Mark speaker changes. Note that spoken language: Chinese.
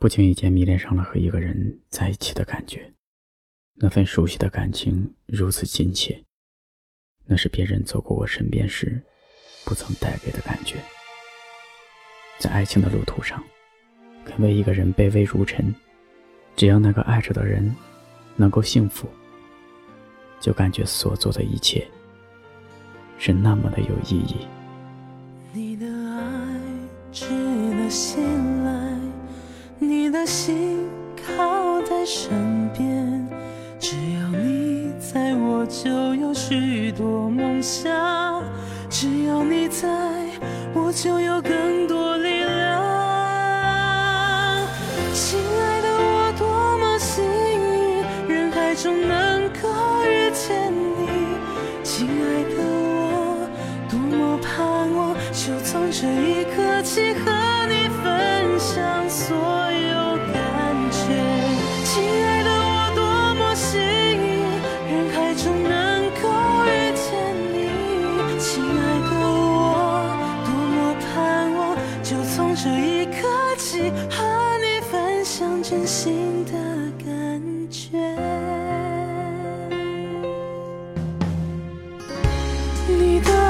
Speaker 1: 不经意间迷恋上了和一个人在一起的感觉，那份熟悉的感情如此亲切，那是别人走过我身边时不曾带给的感觉。在爱情的路途上，肯为一个人卑微如尘，只要那个爱着的人能够幸福，就感觉所做的一切是那么的有意义。
Speaker 2: 你的爱值得信赖，的心靠在身边，只要你在我就有许多梦想，只要你在我就有更多力量。亲爱的，我多么幸运，人海中能够遇见你。亲爱的，我多么盼望，就从这一刻起和你分享所有真心的感觉。你的